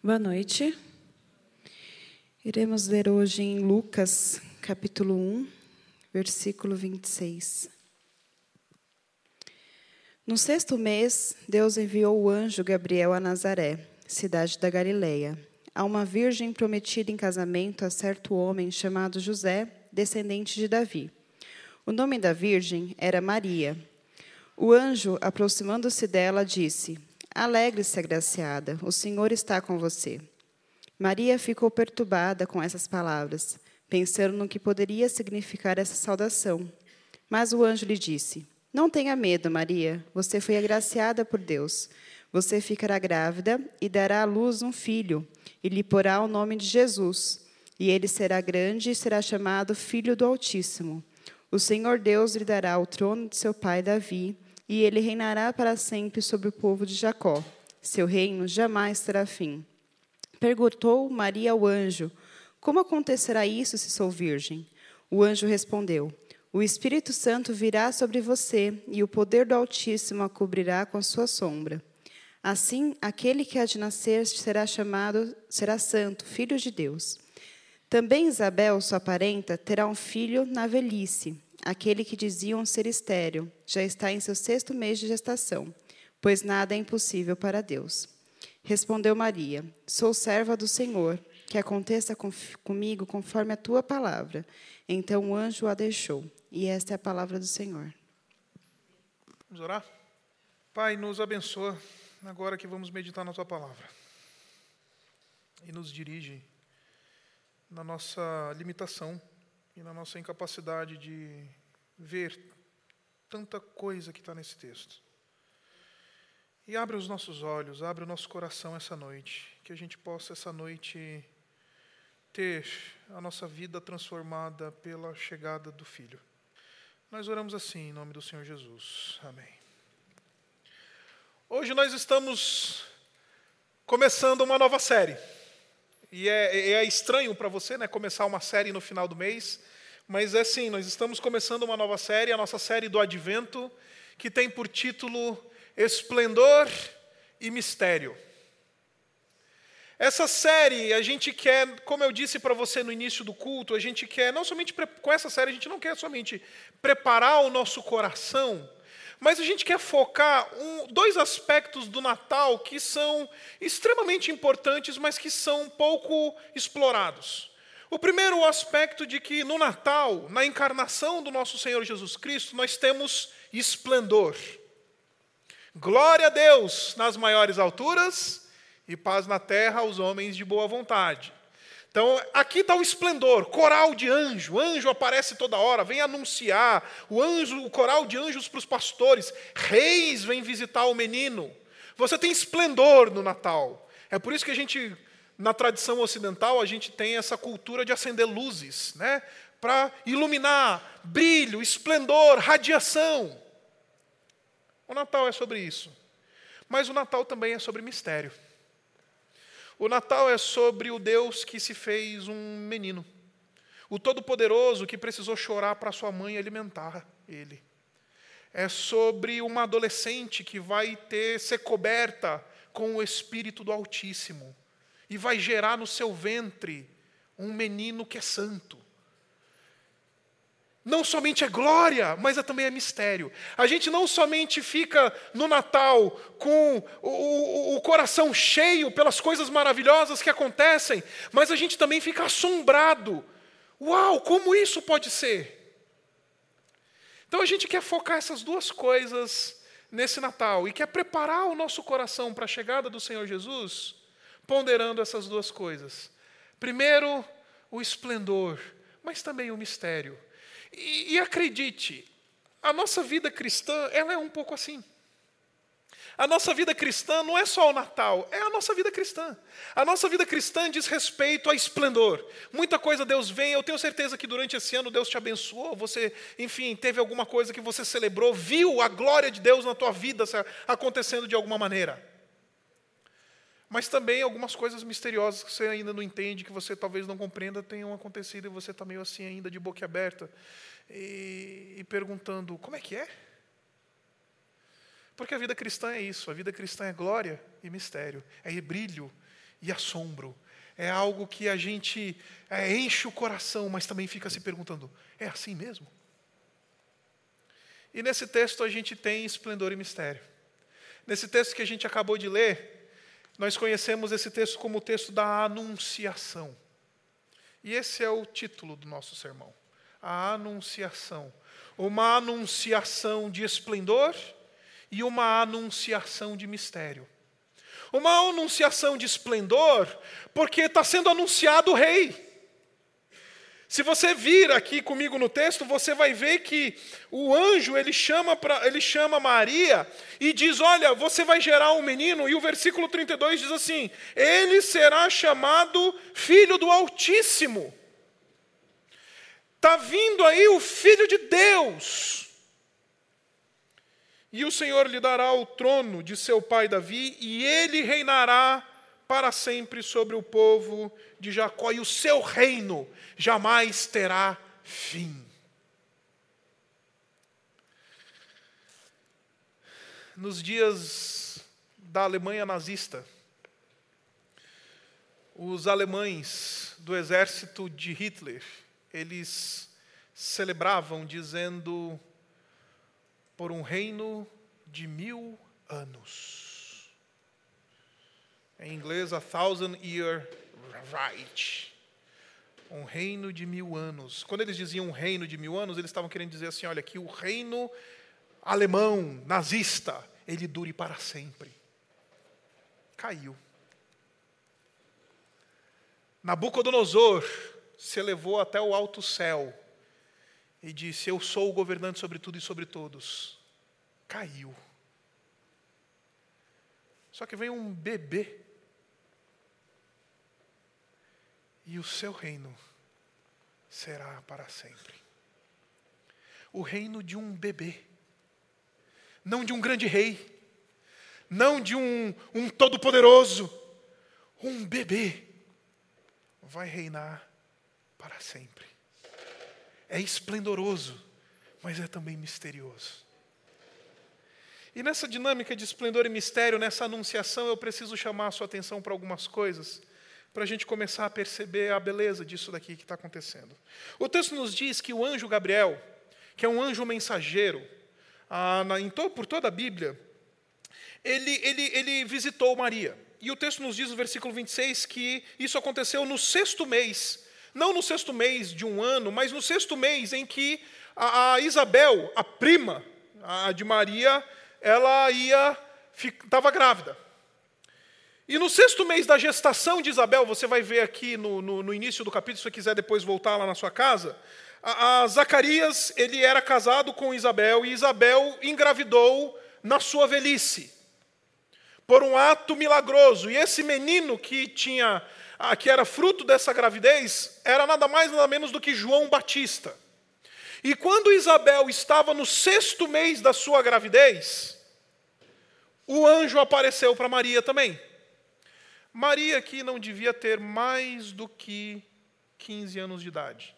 Boa noite. Iremos ler hoje em Lucas, capítulo 1, versículo 26. No sexto mês, Deus enviou o anjo Gabriel a Nazaré, cidade da Galileia, a uma virgem prometida em casamento a certo homem chamado José, descendente de Davi. O nome da virgem era Maria. O anjo, aproximando-se dela, disse: Alegre-se, agraciada, o Senhor está com você. Maria ficou perturbada com essas palavras, pensando no que poderia significar essa saudação. Mas o anjo lhe disse: Não tenha medo, Maria, você foi agraciada por Deus. Você ficará grávida e dará à luz um filho, e lhe porá o nome de Jesus. E ele será grande e será chamado Filho do Altíssimo. O Senhor Deus lhe dará o trono de seu pai Davi, e ele reinará para sempre sobre o povo de Jacó. Seu reino jamais terá fim. Perguntou Maria ao anjo: Como acontecerá isso se sou virgem? O anjo respondeu: O Espírito Santo virá sobre você, e o poder do Altíssimo a cobrirá com sua sombra. Assim, aquele que há de nascer será chamado, será santo, filho de Deus. Também Isabel, sua parenta, terá um filho na velhice. Aquele que diziam ser estéril já está em seu sexto mês de gestação, pois nada é impossível para Deus. Respondeu Maria: Sou serva do Senhor, que aconteça com, comigo conforme a tua palavra. Então o anjo a deixou. E esta é a palavra do Senhor. Vamos orar? Pai, nos abençoa agora que vamos meditar na tua palavra. E nos dirige na nossa limitação e na nossa incapacidade de ver tanta coisa que está nesse texto. E abre os nossos olhos, abre o nosso coração essa noite, que a gente possa essa noite ter a nossa vida transformada pela chegada do Filho. Nós oramos assim em nome do Senhor Jesus. Amém. Hoje nós estamos começando uma nova série. E é, é estranho para você, né, começar uma série no final do mês, mas é assim, nós estamos começando uma nova série, a nossa série do Advento, que tem por título Esplendor e Mistério. Essa série, a gente quer, como eu disse para você no início do culto, a gente quer, não somente com essa série, a gente não quer somente preparar o nosso coração mas a gente quer focar um, dois aspectos do Natal que são extremamente importantes, mas que são pouco explorados. O primeiro aspecto de que no Natal, na encarnação do nosso Senhor Jesus Cristo, nós temos esplendor. Glória a Deus nas maiores alturas e paz na terra aos homens de boa vontade. Então, aqui está o esplendor, coral de anjo. Anjo aparece toda hora, vem anunciar. O anjo, o coral de anjos para os pastores. Reis vêm visitar o menino. Você tem esplendor no Natal. É por isso que a gente, na tradição ocidental, a gente tem essa cultura de acender luzes, né? Para iluminar, brilho, esplendor, radiação. O Natal é sobre isso. Mas o Natal também é sobre mistério. O Natal é sobre o Deus que se fez um menino. O Todo-Poderoso que precisou chorar para sua mãe alimentar ele. É sobre uma adolescente que vai ter ser coberta com o Espírito do Altíssimo e vai gerar no seu ventre um menino que é santo não somente é glória, mas é também é mistério. A gente não somente fica no Natal com o, o, o, coração cheio pelas coisas maravilhosas que acontecem, mas a gente também fica assombrado. Uau, como isso pode ser? Então a gente quer focar essas duas coisas nesse Natal e quer preparar o nosso coração para a chegada do Senhor Jesus, ponderando essas duas coisas. Primeiro, o esplendor, mas também o mistério. E, e acredite, a nossa vida cristã ela é um pouco assim. A nossa vida cristã não é só o Natal, é a nossa vida cristã. A nossa vida cristã diz respeito a esplendor. Muita coisa Deus vem, eu tenho certeza que durante esse ano Deus te abençoou, você, enfim, teve alguma coisa que você celebrou, viu a glória de Deus na tua vida acontecendo de alguma maneira. Mas também algumas coisas misteriosas que você ainda não entende, que você talvez não compreenda, tenham acontecido e você está meio assim ainda de boca aberta e, e perguntando: como é que é? Porque a vida cristã é isso, a vida cristã é glória e mistério, é brilho e assombro. É algo que a gente é, enche o coração, mas também fica se perguntando: é assim mesmo? E nesse texto a gente tem esplendor e mistério. Nesse texto que a gente acabou de ler, nós conhecemos esse texto como o texto da Anunciação. E esse é o título do nosso sermão: a Anunciação. Uma anunciação de esplendor e uma anunciação de mistério. Uma anunciação de esplendor, porque está sendo anunciado o rei. Se você vir aqui comigo no texto, você vai ver que o anjo ele chama, pra, ele chama Maria e diz: Olha, você vai gerar um menino, e o versículo 32 diz assim: Ele será chamado Filho do Altíssimo. Está vindo aí o Filho de Deus. E o Senhor lhe dará o trono de seu pai Davi, e ele reinará para sempre sobre o povo de Jacó, e o seu reino jamais terá fim. Nos dias da Alemanha nazista, os alemães do exército de Hitler, eles celebravam dizendo por um reino de mil anos. Em inglês, a thousand year right. Um reino de mil anos. Quando eles diziam um reino de mil anos, eles estavam querendo dizer assim: olha, que o reino alemão, nazista, ele dure para sempre. Caiu. Nabucodonosor se elevou até o alto céu e disse: Eu sou o governante sobre tudo e sobre todos. Caiu. Só que vem um bebê. E o seu reino será para sempre. O reino de um bebê. Não de um grande rei. Não de um, um todo-poderoso. Um bebê vai reinar para sempre é esplendoroso, mas é também misterioso. E nessa dinâmica de esplendor e mistério, nessa anunciação, eu preciso chamar a sua atenção para algumas coisas, para a gente começar a perceber a beleza disso daqui que está acontecendo. O texto nos diz que o anjo Gabriel, que é um anjo mensageiro, ah, na, to, por toda a Bíblia, ele, ele, ele visitou Maria. E o texto nos diz no versículo 26 que isso aconteceu no sexto mês não no sexto mês de um ano, mas no sexto mês em que a, a Isabel, a prima a de Maria, ela ia estava grávida. E no sexto mês da gestação de Isabel, você vai ver aqui no, no, no início do capítulo, se você quiser depois voltar lá na sua casa, a, a Zacarias ele era casado com Isabel e Isabel engravidou na sua velhice por um ato milagroso. E esse menino que tinha que era fruto dessa gravidez, era nada mais nada menos do que João Batista. E quando Isabel estava no sexto mês da sua gravidez, o anjo apareceu para Maria também. Maria que não devia ter mais do que 15 anos de idade.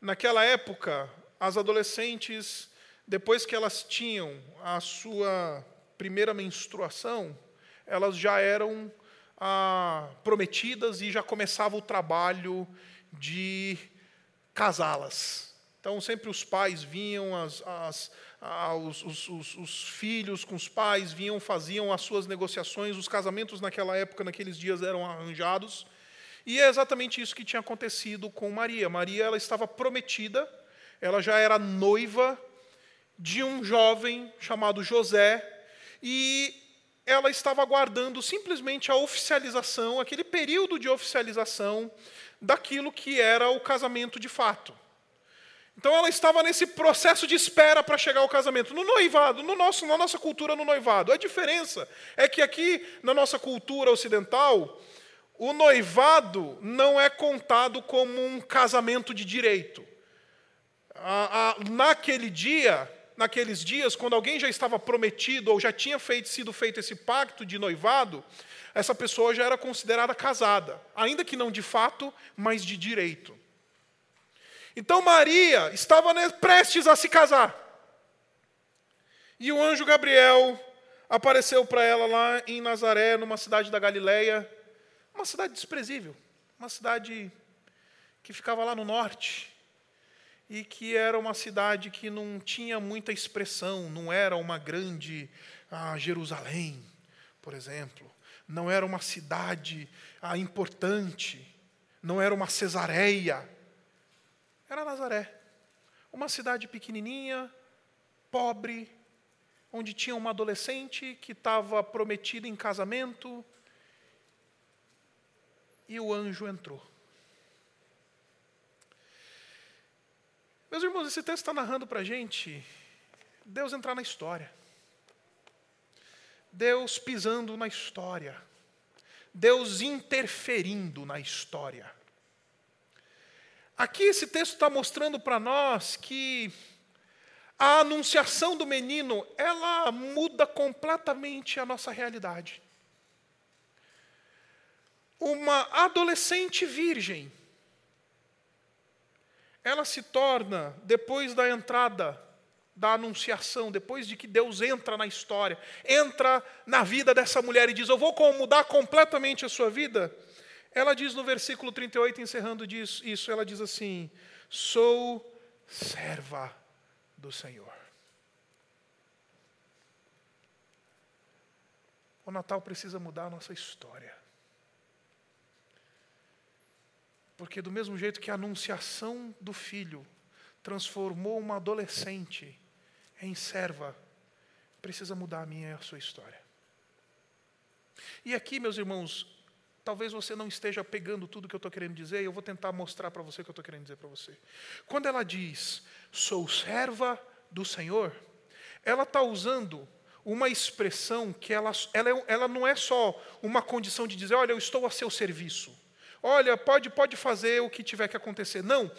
Naquela época, as adolescentes, depois que elas tinham a sua primeira menstruação, elas já eram ah, prometidas e já começava o trabalho de casá-las. Então, sempre os pais vinham, as, as, ah, os, os, os, os, filhos com os pais vinham, faziam as suas negociações. Os casamentos naquela época, naqueles dias, eram arranjados. E é exatamente isso que tinha acontecido com Maria. Maria ela estava prometida, ela já era noiva de um jovem chamado José, e ela estava aguardando simplesmente a oficialização, aquele período de oficialização daquilo que era o casamento de fato. Então ela estava nesse processo de espera para chegar ao casamento. No noivado, no nosso, na nossa cultura no noivado. A diferença é que aqui na nossa cultura ocidental, o noivado não é contado como um casamento de direito. naquele dia, naqueles dias, quando alguém já estava prometido ou já tinha feito, sido feito esse pacto de noivado, essa pessoa já era considerada casada, ainda que não de fato, mas de direito. Então Maria estava prestes a se casar. E o anjo Gabriel apareceu para ela lá em Nazaré, numa cidade da Galileia, uma cidade desprezível, uma cidade que ficava lá no norte e que era uma cidade que não tinha muita expressão, não era uma grande ah, Jerusalém, por exemplo, não era uma cidade ah, importante, não era uma Cesareia, era Nazaré, uma cidade pequenininha, pobre, onde tinha uma adolescente que estava prometida em casamento, e o anjo entrou. Meus irmãos, esse texto está narrando para a gente Deus entrar na história. Deus pisando na história. Deus interferindo na história. Aqui esse texto está mostrando para nós que a anunciação do menino, ela muda completamente a nossa realidade. Uma adolescente virgem, ela se torna, depois da entrada da anunciação, depois de que Deus entra na história, entra na vida dessa mulher e diz: Eu vou mudar completamente a sua vida. Ela diz no versículo 38, encerrando isso, ela diz assim: Sou serva do Senhor. O Natal precisa mudar a nossa história. Porque, do mesmo jeito que a anunciação do filho transformou uma adolescente em serva, precisa mudar a minha e a sua história. E aqui, meus irmãos, talvez você não esteja pegando tudo que eu estou querendo dizer, e eu vou tentar mostrar para você o que eu estou querendo dizer para você. Quando ela diz, sou serva do Senhor, ela está usando uma expressão que ela, ela, é, ela não é só uma condição de dizer, olha, eu estou a seu serviço olha, pode, pode fazer o que tiver que acontecer. Não.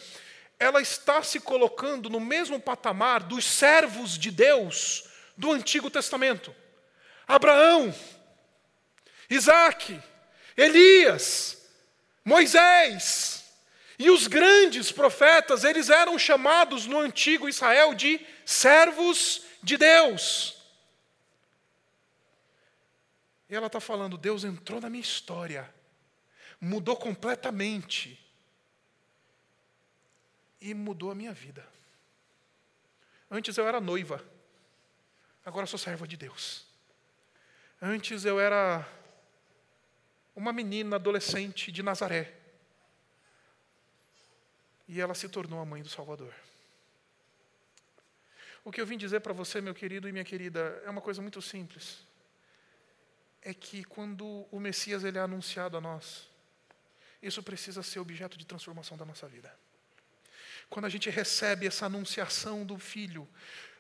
Ela está se colocando no mesmo patamar dos servos de Deus do Antigo Testamento. Abraão, Isaac, Elias, Moisés e os grandes profetas, eles eram chamados no antigo Israel de servos de Deus. E ela está falando: Deus entrou na minha história mudou completamente. E mudou a minha vida. Antes eu era noiva, agora sou serva de Deus. Antes eu era uma menina adolescente de Nazaré. E ela se tornou a mãe do Salvador. O que eu vim dizer para você, meu querido e minha querida, é uma coisa muito simples. É que quando o Messias ele é anunciado a nós, isso precisa ser objeto de transformação da nossa vida. Quando a gente recebe essa anunciação do Filho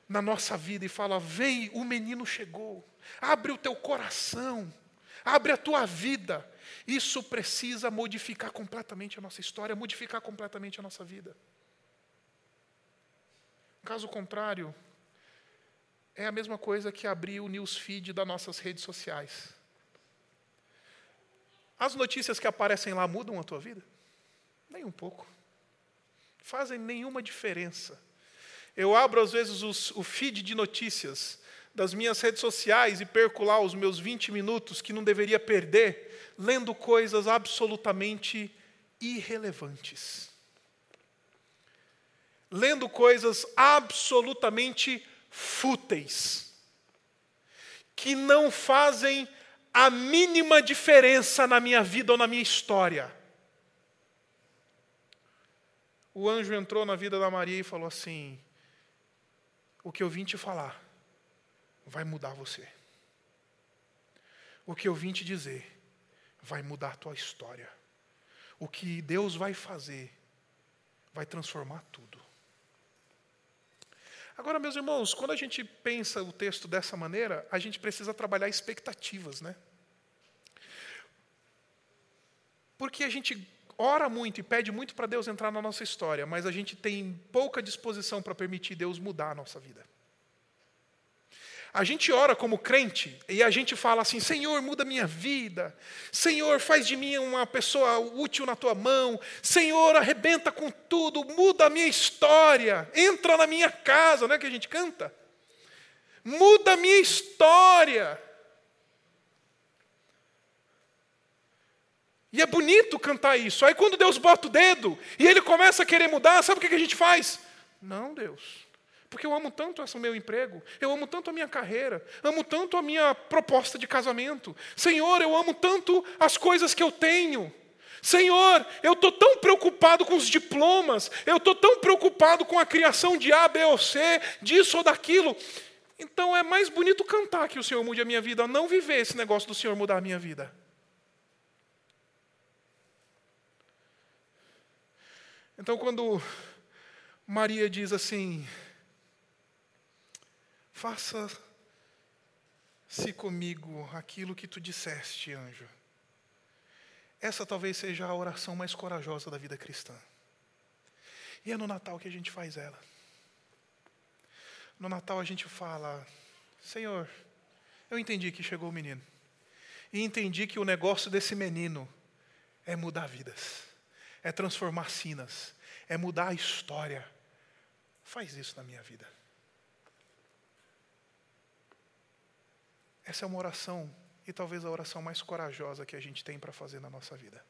na nossa vida e fala: Vem, o menino chegou, abre o teu coração, abre a tua vida. Isso precisa modificar completamente a nossa história, modificar completamente a nossa vida. Caso contrário, é a mesma coisa que abrir o newsfeed das nossas redes sociais. As notícias que aparecem lá mudam a tua vida? Nem um pouco. Fazem nenhuma diferença. Eu abro, às vezes, os, o feed de notícias das minhas redes sociais e perco lá os meus 20 minutos que não deveria perder, lendo coisas absolutamente irrelevantes. Lendo coisas absolutamente fúteis, que não fazem a mínima diferença na minha vida ou na minha história. O anjo entrou na vida da Maria e falou assim: O que eu vim te falar vai mudar você. O que eu vim te dizer vai mudar a tua história. O que Deus vai fazer vai transformar tudo. Agora, meus irmãos, quando a gente pensa o texto dessa maneira, a gente precisa trabalhar expectativas, né? Porque a gente ora muito e pede muito para Deus entrar na nossa história, mas a gente tem pouca disposição para permitir Deus mudar a nossa vida. A gente ora como crente e a gente fala assim: Senhor, muda minha vida. Senhor, faz de mim uma pessoa útil na tua mão. Senhor, arrebenta com tudo, muda a minha história. Entra na minha casa, não é que a gente canta? Muda a minha história. E é bonito cantar isso. Aí quando Deus bota o dedo e ele começa a querer mudar, sabe o que a gente faz? Não, Deus. Porque eu amo tanto esse meu emprego, eu amo tanto a minha carreira, amo tanto a minha proposta de casamento. Senhor, eu amo tanto as coisas que eu tenho. Senhor, eu estou tão preocupado com os diplomas, eu estou tão preocupado com a criação de A, B ou C, disso ou daquilo. Então é mais bonito cantar que o Senhor mude a minha vida, não viver esse negócio do Senhor mudar a minha vida. Então, quando Maria diz assim: Faça-se comigo aquilo que tu disseste, anjo. Essa talvez seja a oração mais corajosa da vida cristã. E é no Natal que a gente faz ela. No Natal a gente fala: Senhor, eu entendi que chegou o menino. E entendi que o negócio desse menino é mudar vidas é transformar sinas, é mudar a história. Faz isso na minha vida. Essa é uma oração, e talvez a oração mais corajosa que a gente tem para fazer na nossa vida.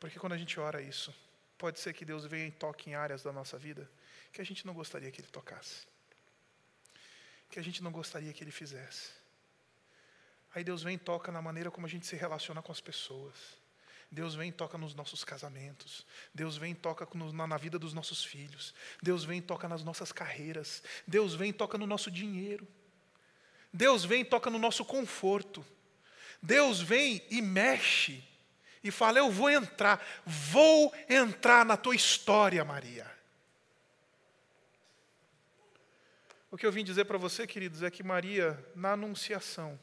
Porque quando a gente ora isso, pode ser que Deus venha e toque em áreas da nossa vida que a gente não gostaria que Ele tocasse, que a gente não gostaria que Ele fizesse. Aí Deus vem e toca na maneira como a gente se relaciona com as pessoas. Deus vem e toca nos nossos casamentos. Deus vem e toca na vida dos nossos filhos. Deus vem e toca nas nossas carreiras. Deus vem e toca no nosso dinheiro. Deus vem e toca no nosso conforto. Deus vem e mexe e fala: Eu vou entrar, vou entrar na tua história, Maria. O que eu vim dizer para você, queridos, é que Maria, na Anunciação,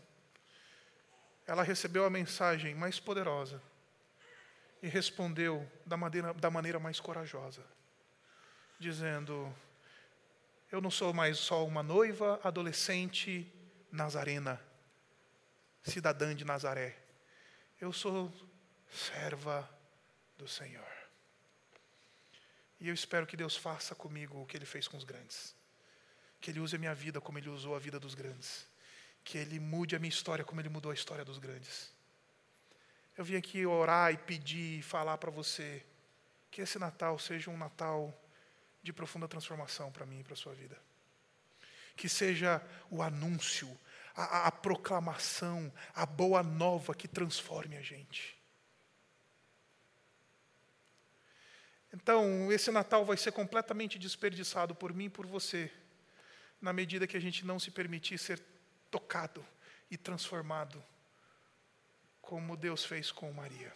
ela recebeu a mensagem mais poderosa e respondeu da maneira, da maneira mais corajosa, dizendo: Eu não sou mais só uma noiva adolescente nazarena, cidadã de Nazaré. Eu sou serva do Senhor. E eu espero que Deus faça comigo o que Ele fez com os grandes. Que Ele use a minha vida como Ele usou a vida dos grandes. Que Ele mude a minha história como Ele mudou a história dos grandes. Eu vim aqui orar e pedir e falar para você que esse Natal seja um Natal de profunda transformação para mim e para a sua vida. Que seja o anúncio, a, a, proclamação, a boa nova que transforme a gente. Então, esse Natal vai ser completamente desperdiçado por mim e por você, na medida que a gente não se permitir ser tocado e transformado como Deus fez com Maria.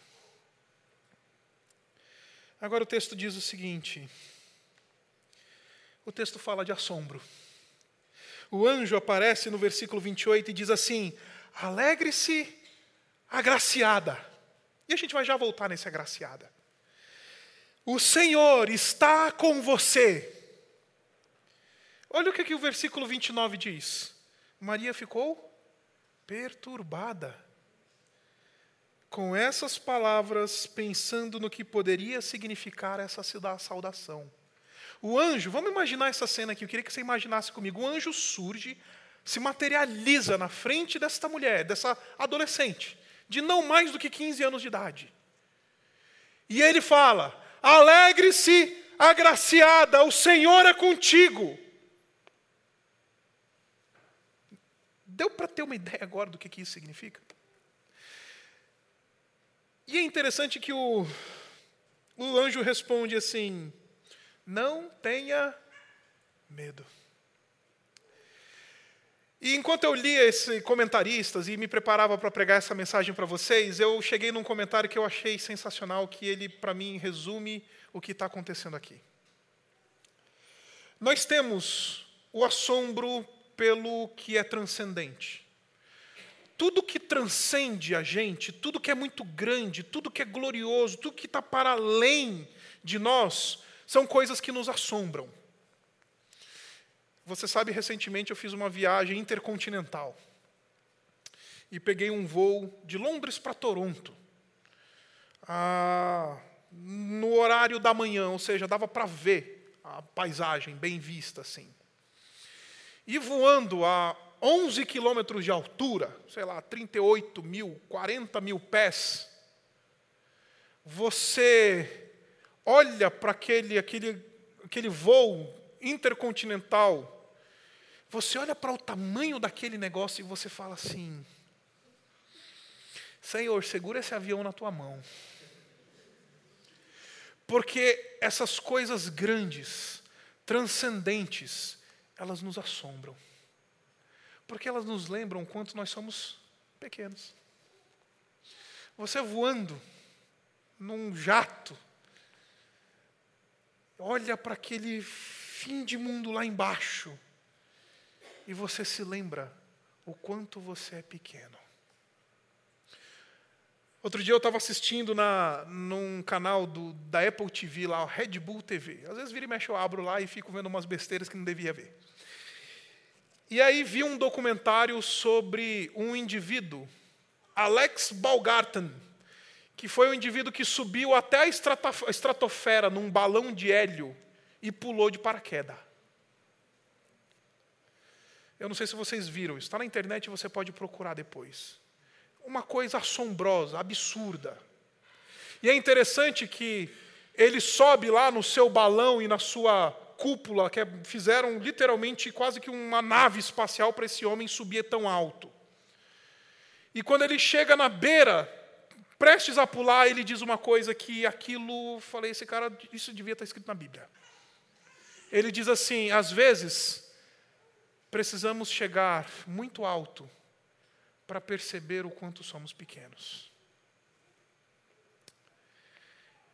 Agora o texto diz o seguinte: o texto fala de assombro. O anjo aparece no versículo 28 e diz assim: Alegre-se, agraciada. E a gente vai já voltar nesse agraciada. O Senhor está com você. Olha o que, que o versículo 29 diz. Maria ficou perturbada com essas palavras, pensando no que poderia significar essa saudação. O anjo, vamos imaginar essa cena aqui, eu queria que você imaginasse comigo. O anjo surge, se materializa na frente desta mulher, dessa adolescente, de não mais do que 15 anos de idade. E ele fala: Alegre-se, agraciada, o Senhor é contigo. Deu para ter uma ideia agora do que, que isso significa? E é interessante que o, o anjo responde assim: Não tenha medo. E enquanto eu lia esses comentaristas e me preparava para pregar essa mensagem para vocês, eu cheguei num comentário que eu achei sensacional, que ele, para mim, resume o que está acontecendo aqui. Nós temos o assombro pelo que é transcendente tudo que transcende a gente, tudo que é muito grande, tudo que é glorioso, tudo que está para além de nós, são coisas que nos assombram. Você sabe, recentemente eu fiz uma viagem intercontinental e peguei um voo de Londres para Toronto. Ah, no horário da manhã, ou seja, dava para ver a paisagem bem vista assim. E voando a 11 quilômetros de altura, sei lá, 38 mil, 40 mil pés, você olha para aquele, aquele, aquele voo intercontinental, você olha para o tamanho daquele negócio e você fala assim: Senhor, segura esse avião na tua mão. Porque essas coisas grandes, transcendentes, elas nos assombram. Porque elas nos lembram quanto nós somos pequenos. Você voando num jato, olha para aquele fim de mundo lá embaixo e você se lembra o quanto você é pequeno. Outro dia eu estava assistindo na, num canal do, da Apple TV, lá, Red Bull TV. Às vezes vira e mexe, eu abro lá e fico vendo umas besteiras que não devia ver. E aí vi um documentário sobre um indivíduo, Alex Balgarten, que foi um indivíduo que subiu até a estratosfera num balão de hélio e pulou de paraquedas. Eu não sei se vocês viram, está na internet, você pode procurar depois uma coisa assombrosa, absurda. E é interessante que ele sobe lá no seu balão e na sua cúpula, que é, fizeram literalmente quase que uma nave espacial para esse homem subir tão alto. E quando ele chega na beira, prestes a pular, ele diz uma coisa que aquilo, falei, esse cara, isso devia estar escrito na Bíblia. Ele diz assim: às vezes, precisamos chegar muito alto para perceber o quanto somos pequenos.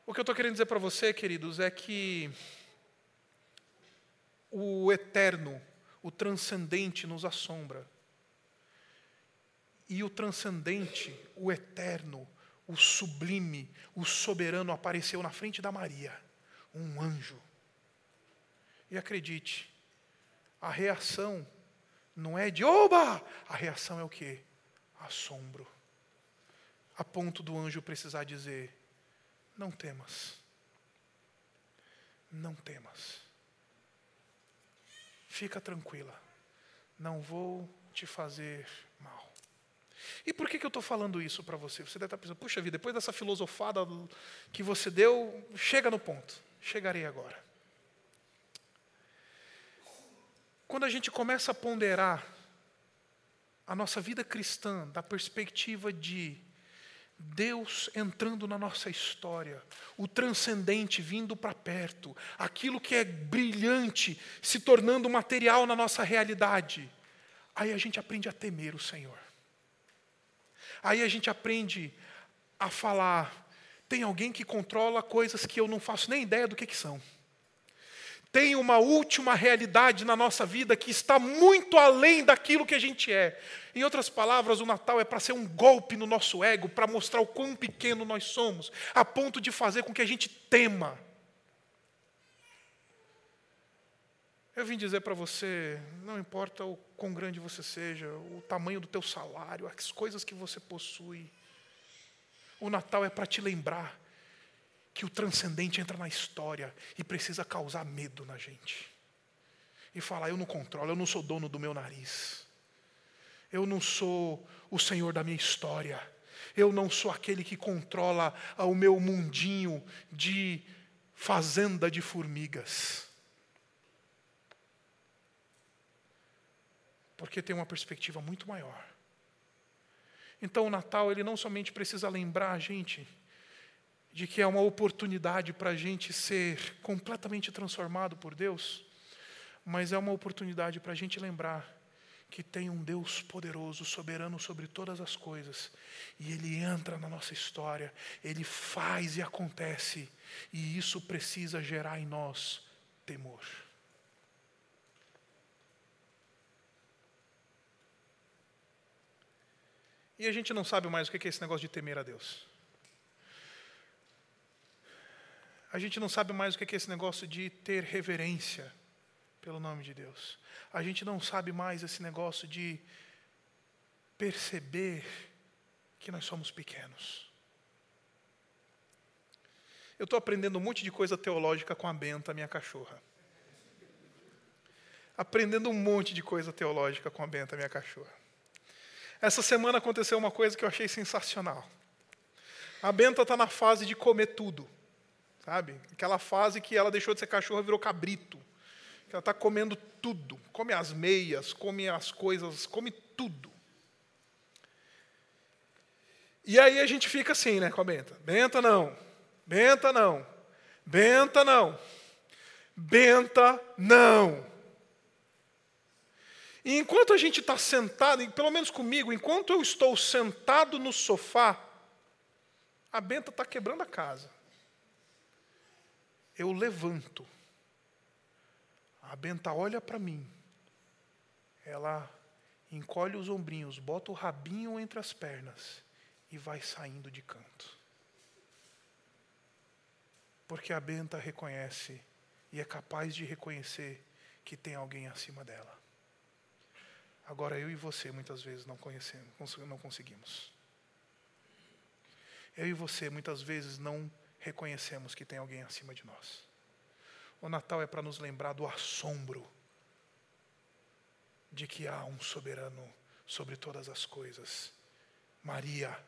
O que eu estou querendo dizer para você, queridos, é que o eterno, o transcendente nos assombra. E o transcendente, o eterno, o sublime, o soberano apareceu na frente da Maria, um anjo. E acredite, a reação não é de oba, a reação é o quê? assombro, a ponto do anjo precisar dizer: Não temas, não temas, fica tranquila, não vou te fazer mal. E por que, que eu estou falando isso para você? Você deve estar pensando, puxa vida, depois dessa filosofada que você deu, chega no ponto. Chegarei agora. Quando a gente começa a ponderar a nossa vida cristã da perspectiva de Deus entrando na nossa história, o transcendente vindo para perto, aquilo que é brilhante se tornando material na nossa realidade. Aí a gente aprende a temer o Senhor. Aí a gente aprende a falar: tem alguém que controla coisas que eu não faço nem ideia do que, que são tem uma última realidade na nossa vida que está muito além daquilo que a gente é. Em outras palavras, o Natal é para ser um golpe no nosso ego, para mostrar o quão pequeno nós somos, a ponto de fazer com que a gente tema. Eu vim dizer para você, não importa o quão grande você seja, o tamanho do teu salário, as coisas que você possui. O Natal é para te lembrar que o transcendente entra na história e precisa causar medo na gente. E falar: eu não controlo, eu não sou dono do meu nariz. Eu não sou o senhor da minha história. Eu não sou aquele que controla o meu mundinho de fazenda de formigas. Porque tem uma perspectiva muito maior. Então o Natal, ele não somente precisa lembrar a gente de que é uma oportunidade para a gente ser completamente transformado por Deus, mas é uma oportunidade para a gente lembrar que tem um Deus poderoso, soberano sobre todas as coisas, e Ele entra na nossa história, Ele faz e acontece, e isso precisa gerar em nós temor. E a gente não sabe mais o que é esse negócio de temer a Deus. A gente não sabe mais o que é esse negócio de ter reverência pelo nome de Deus. A gente não sabe mais esse negócio de perceber que nós somos pequenos. Eu estou aprendendo um monte de coisa teológica com a Benta, minha cachorra. Aprendendo um monte de coisa teológica com a Benta, minha cachorra. Essa semana aconteceu uma coisa que eu achei sensacional. A Benta está na fase de comer tudo, sabe? Aquela fase que ela deixou de ser cachorro e virou cabrito. Que ela está comendo tudo. Come as meias, come as coisas, come tudo. E aí a gente fica assim, né, com a Benta. Benta não. Benta não. Benta não. Benta não. E enquanto a gente está sentado, pelo menos comigo, enquanto eu estou sentado no sofá, a Benta está quebrando a casa. Eu levanto. A Benta olha para mim. Ela encolhe os ombrinhos, bota o rabinho entre as pernas e vai saindo de canto. Porque a Benta reconhece e é capaz de reconhecer que tem alguém acima dela. Agora eu e você muitas vezes não conhecemos, não conseguimos. Eu e você muitas vezes não reconhecemos que tem alguém acima de nós. O Natal é para nos lembrar do assombro de que há um soberano sobre todas as coisas. Maria,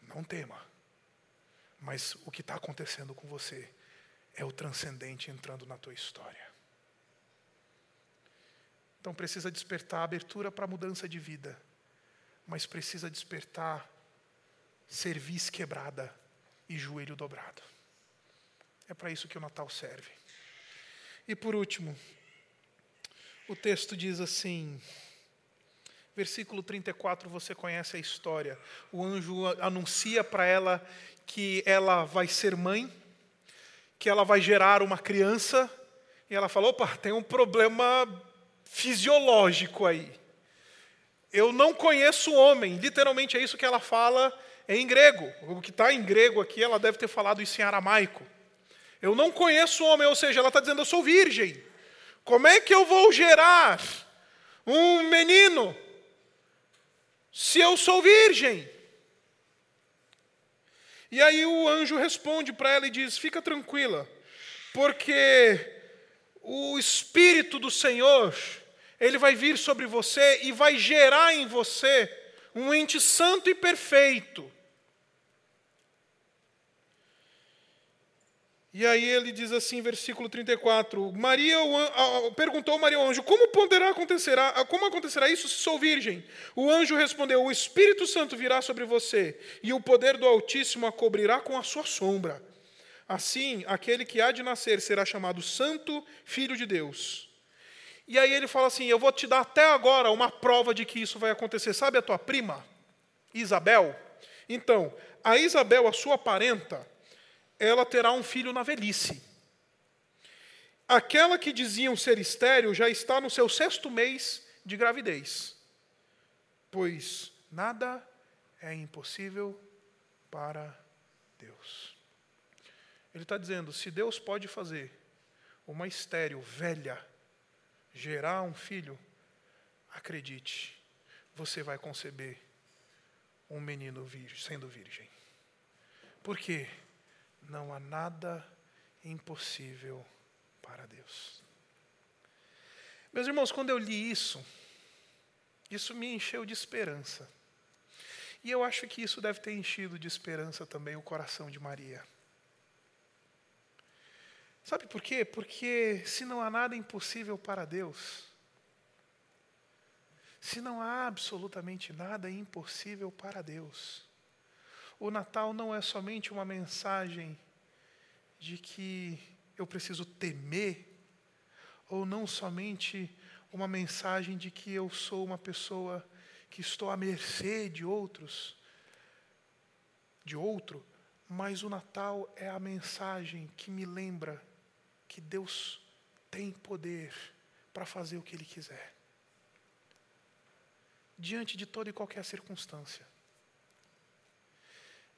não tema, mas o que está acontecendo com você é o transcendente entrando na tua história. Então precisa despertar abertura para mudança de vida, mas precisa despertar cerviz quebrada e joelho dobrado. É para isso que o Natal serve. E por último, o texto diz assim, versículo 34, você conhece a história. O anjo anuncia para ela que ela vai ser mãe, que ela vai gerar uma criança, e ela fala: opa, tem um problema fisiológico aí. Eu não conheço homem, literalmente é isso que ela fala em grego. O que está em grego aqui, ela deve ter falado isso em aramaico. Eu não conheço homem, ou seja, ela está dizendo: eu sou virgem. Como é que eu vou gerar um menino se eu sou virgem? E aí o anjo responde para ela e diz: Fica tranquila, porque o Espírito do Senhor, ele vai vir sobre você e vai gerar em você um ente santo e perfeito. E aí ele diz assim, versículo 34, Maria perguntou Maria ao anjo, como poderá acontecer, como acontecerá isso se sou virgem? O anjo respondeu, o Espírito Santo virá sobre você, e o poder do Altíssimo a cobrirá com a sua sombra. Assim, aquele que há de nascer será chamado Santo Filho de Deus. E aí ele fala assim, eu vou te dar até agora uma prova de que isso vai acontecer. Sabe a tua prima, Isabel? Então, a Isabel, a sua parenta, ela terá um filho na velhice. Aquela que diziam ser estéril já está no seu sexto mês de gravidez, pois nada é impossível para. Ele está dizendo: se Deus pode fazer uma estéril velha gerar um filho, acredite, você vai conceber um menino virgem, sendo virgem. Por quê? não há nada impossível para Deus. Meus irmãos, quando eu li isso, isso me encheu de esperança. E eu acho que isso deve ter enchido de esperança também o coração de Maria. Sabe por quê? Porque se não há nada impossível para Deus, se não há absolutamente nada impossível para Deus, o Natal não é somente uma mensagem de que eu preciso temer, ou não somente uma mensagem de que eu sou uma pessoa que estou à mercê de outros, de outro, mas o Natal é a mensagem que me lembra que Deus tem poder para fazer o que Ele quiser, diante de toda e qualquer circunstância.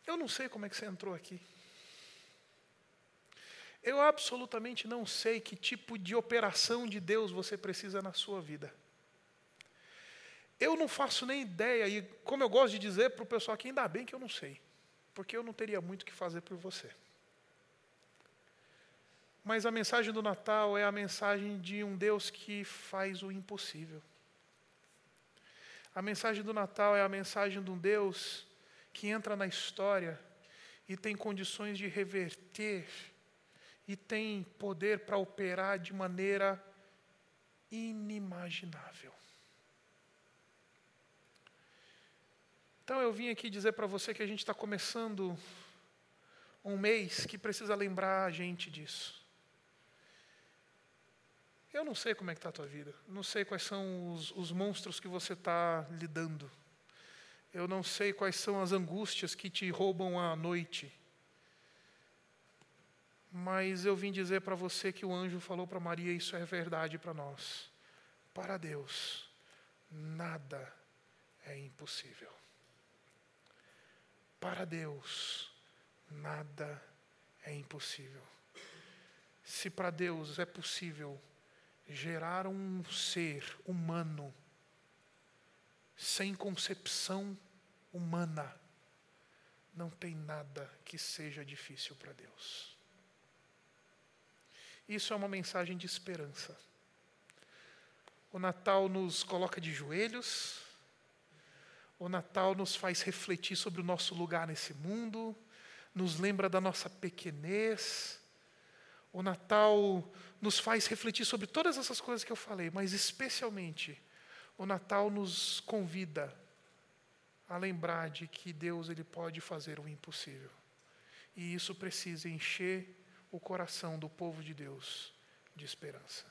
Eu não sei como é que você entrou aqui. Eu absolutamente não sei que tipo de operação de Deus você precisa na sua vida. Eu não faço nem ideia, e como eu gosto de dizer para o pessoal aqui, ainda bem que eu não sei, porque eu não teria muito o que fazer por você. Mas a mensagem do Natal é a mensagem de um Deus que faz o impossível. A mensagem do Natal é a mensagem de um Deus que entra na história e tem condições de reverter e tem poder para operar de maneira inimaginável. Então eu vim aqui dizer para você que a gente está começando um mês que precisa lembrar a gente disso. Eu não sei como é que está a tua vida, não sei quais são os, os monstros que você está lidando. Eu não sei quais são as angústias que te roubam a noite. Mas eu vim dizer para você que o anjo falou para Maria, isso é verdade para nós. Para Deus, nada é impossível. Para Deus, nada é impossível. Se para Deus é possível gerar um ser humano sem concepção humana, não tem nada que seja difícil para Deus. Isso é uma mensagem de esperança. O Natal nos coloca de joelhos, o Natal nos faz refletir sobre o nosso lugar nesse mundo, nos lembra da nossa pequenez. O Natal nos faz refletir sobre todas essas coisas que eu falei, mas especialmente o Natal nos convida a lembrar de que Deus ele pode fazer o impossível. E isso precisa encher o coração do povo de Deus de esperança.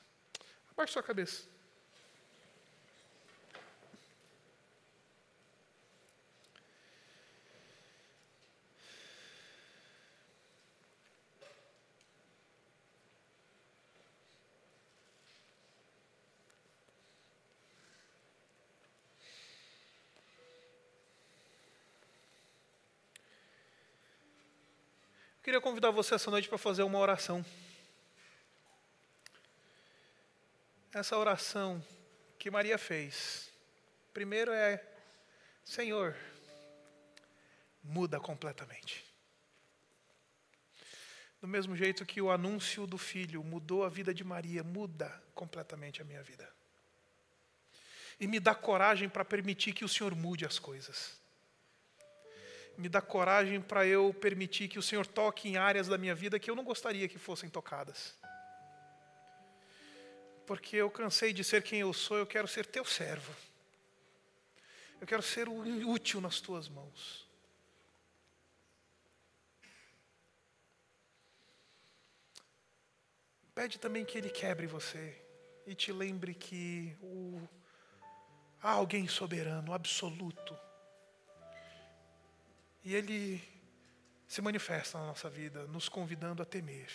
Abaixe sua cabeça. Queria convidar você essa noite para fazer uma oração. Essa oração que Maria fez. Primeiro é: Senhor, muda completamente. Do mesmo jeito que o anúncio do filho mudou a vida de Maria, muda completamente a minha vida. E me dá coragem para permitir que o Senhor mude as coisas me dá coragem para eu permitir que o Senhor toque em áreas da minha vida que eu não gostaria que fossem tocadas. Porque eu cansei de ser quem eu sou, eu quero ser teu servo. Eu quero ser útil nas tuas mãos. Pede também que Ele quebre você e te lembre que o, há alguém soberano, absoluto, e Ele se manifesta na nossa vida, nos convidando a temer.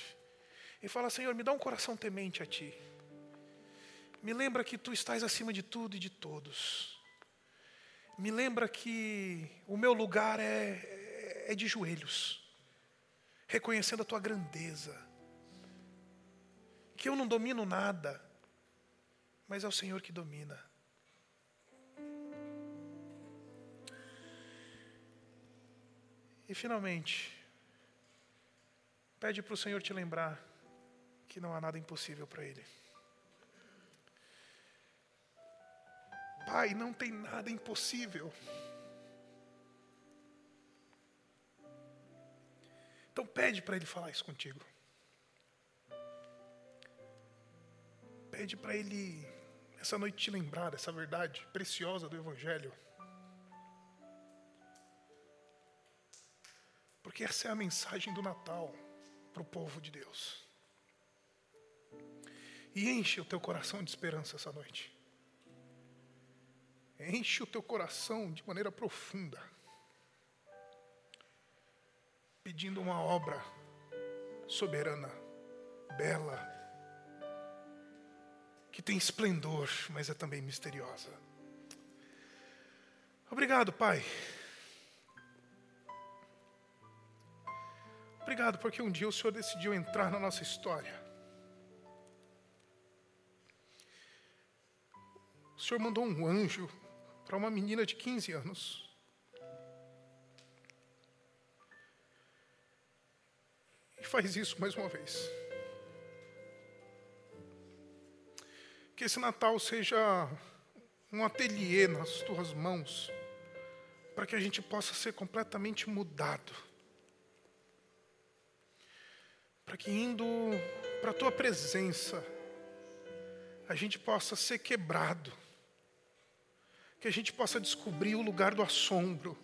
E fala: Senhor, me dá um coração temente a Ti. Me lembra que Tu estás acima de tudo e de todos. Me lembra que o meu lugar é, é de joelhos, reconhecendo a Tua grandeza. Que eu não domino nada, mas é o Senhor que domina. E finalmente, pede para o Senhor te lembrar que não há nada impossível para Ele. Pai, não tem nada impossível. Então pede para Ele falar isso contigo. Pede para Ele essa noite te lembrar dessa verdade preciosa do Evangelho. Porque essa é a mensagem do Natal para o povo de Deus. E enche o teu coração de esperança essa noite. Enche o teu coração de maneira profunda. Pedindo uma obra soberana, bela, que tem esplendor, mas é também misteriosa. Obrigado, Pai. Obrigado, porque um dia o Senhor decidiu entrar na nossa história. O Senhor mandou um anjo para uma menina de 15 anos. E faz isso mais uma vez. Que esse Natal seja um ateliê nas tuas mãos, para que a gente possa ser completamente mudado para que indo para a tua presença, a gente possa ser quebrado, que a gente possa descobrir o lugar do assombro,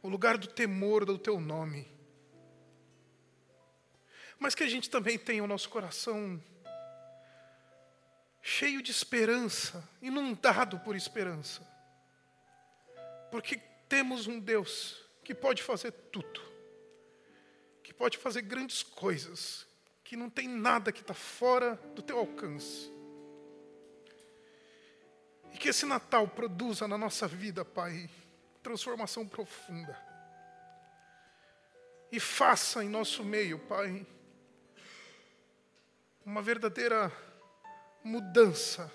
o lugar do temor do teu nome, mas que a gente também tenha o nosso coração cheio de esperança, inundado por esperança, porque temos um Deus que pode fazer tudo, pode fazer grandes coisas, que não tem nada que está fora do teu alcance. E que esse Natal produza na nossa vida, Pai, transformação profunda. E faça em nosso meio, Pai, uma verdadeira mudança,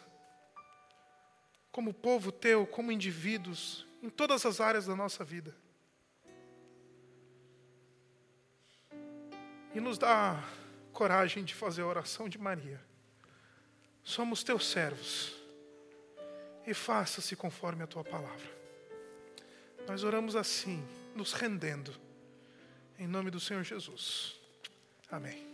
como povo teu, como indivíduos, em todas as áreas da nossa vida. E nos dá coragem de fazer a oração de Maria. Somos teus servos. E faça-se conforme a tua palavra. Nós oramos assim, nos rendendo. Em nome do Senhor Jesus. Amém.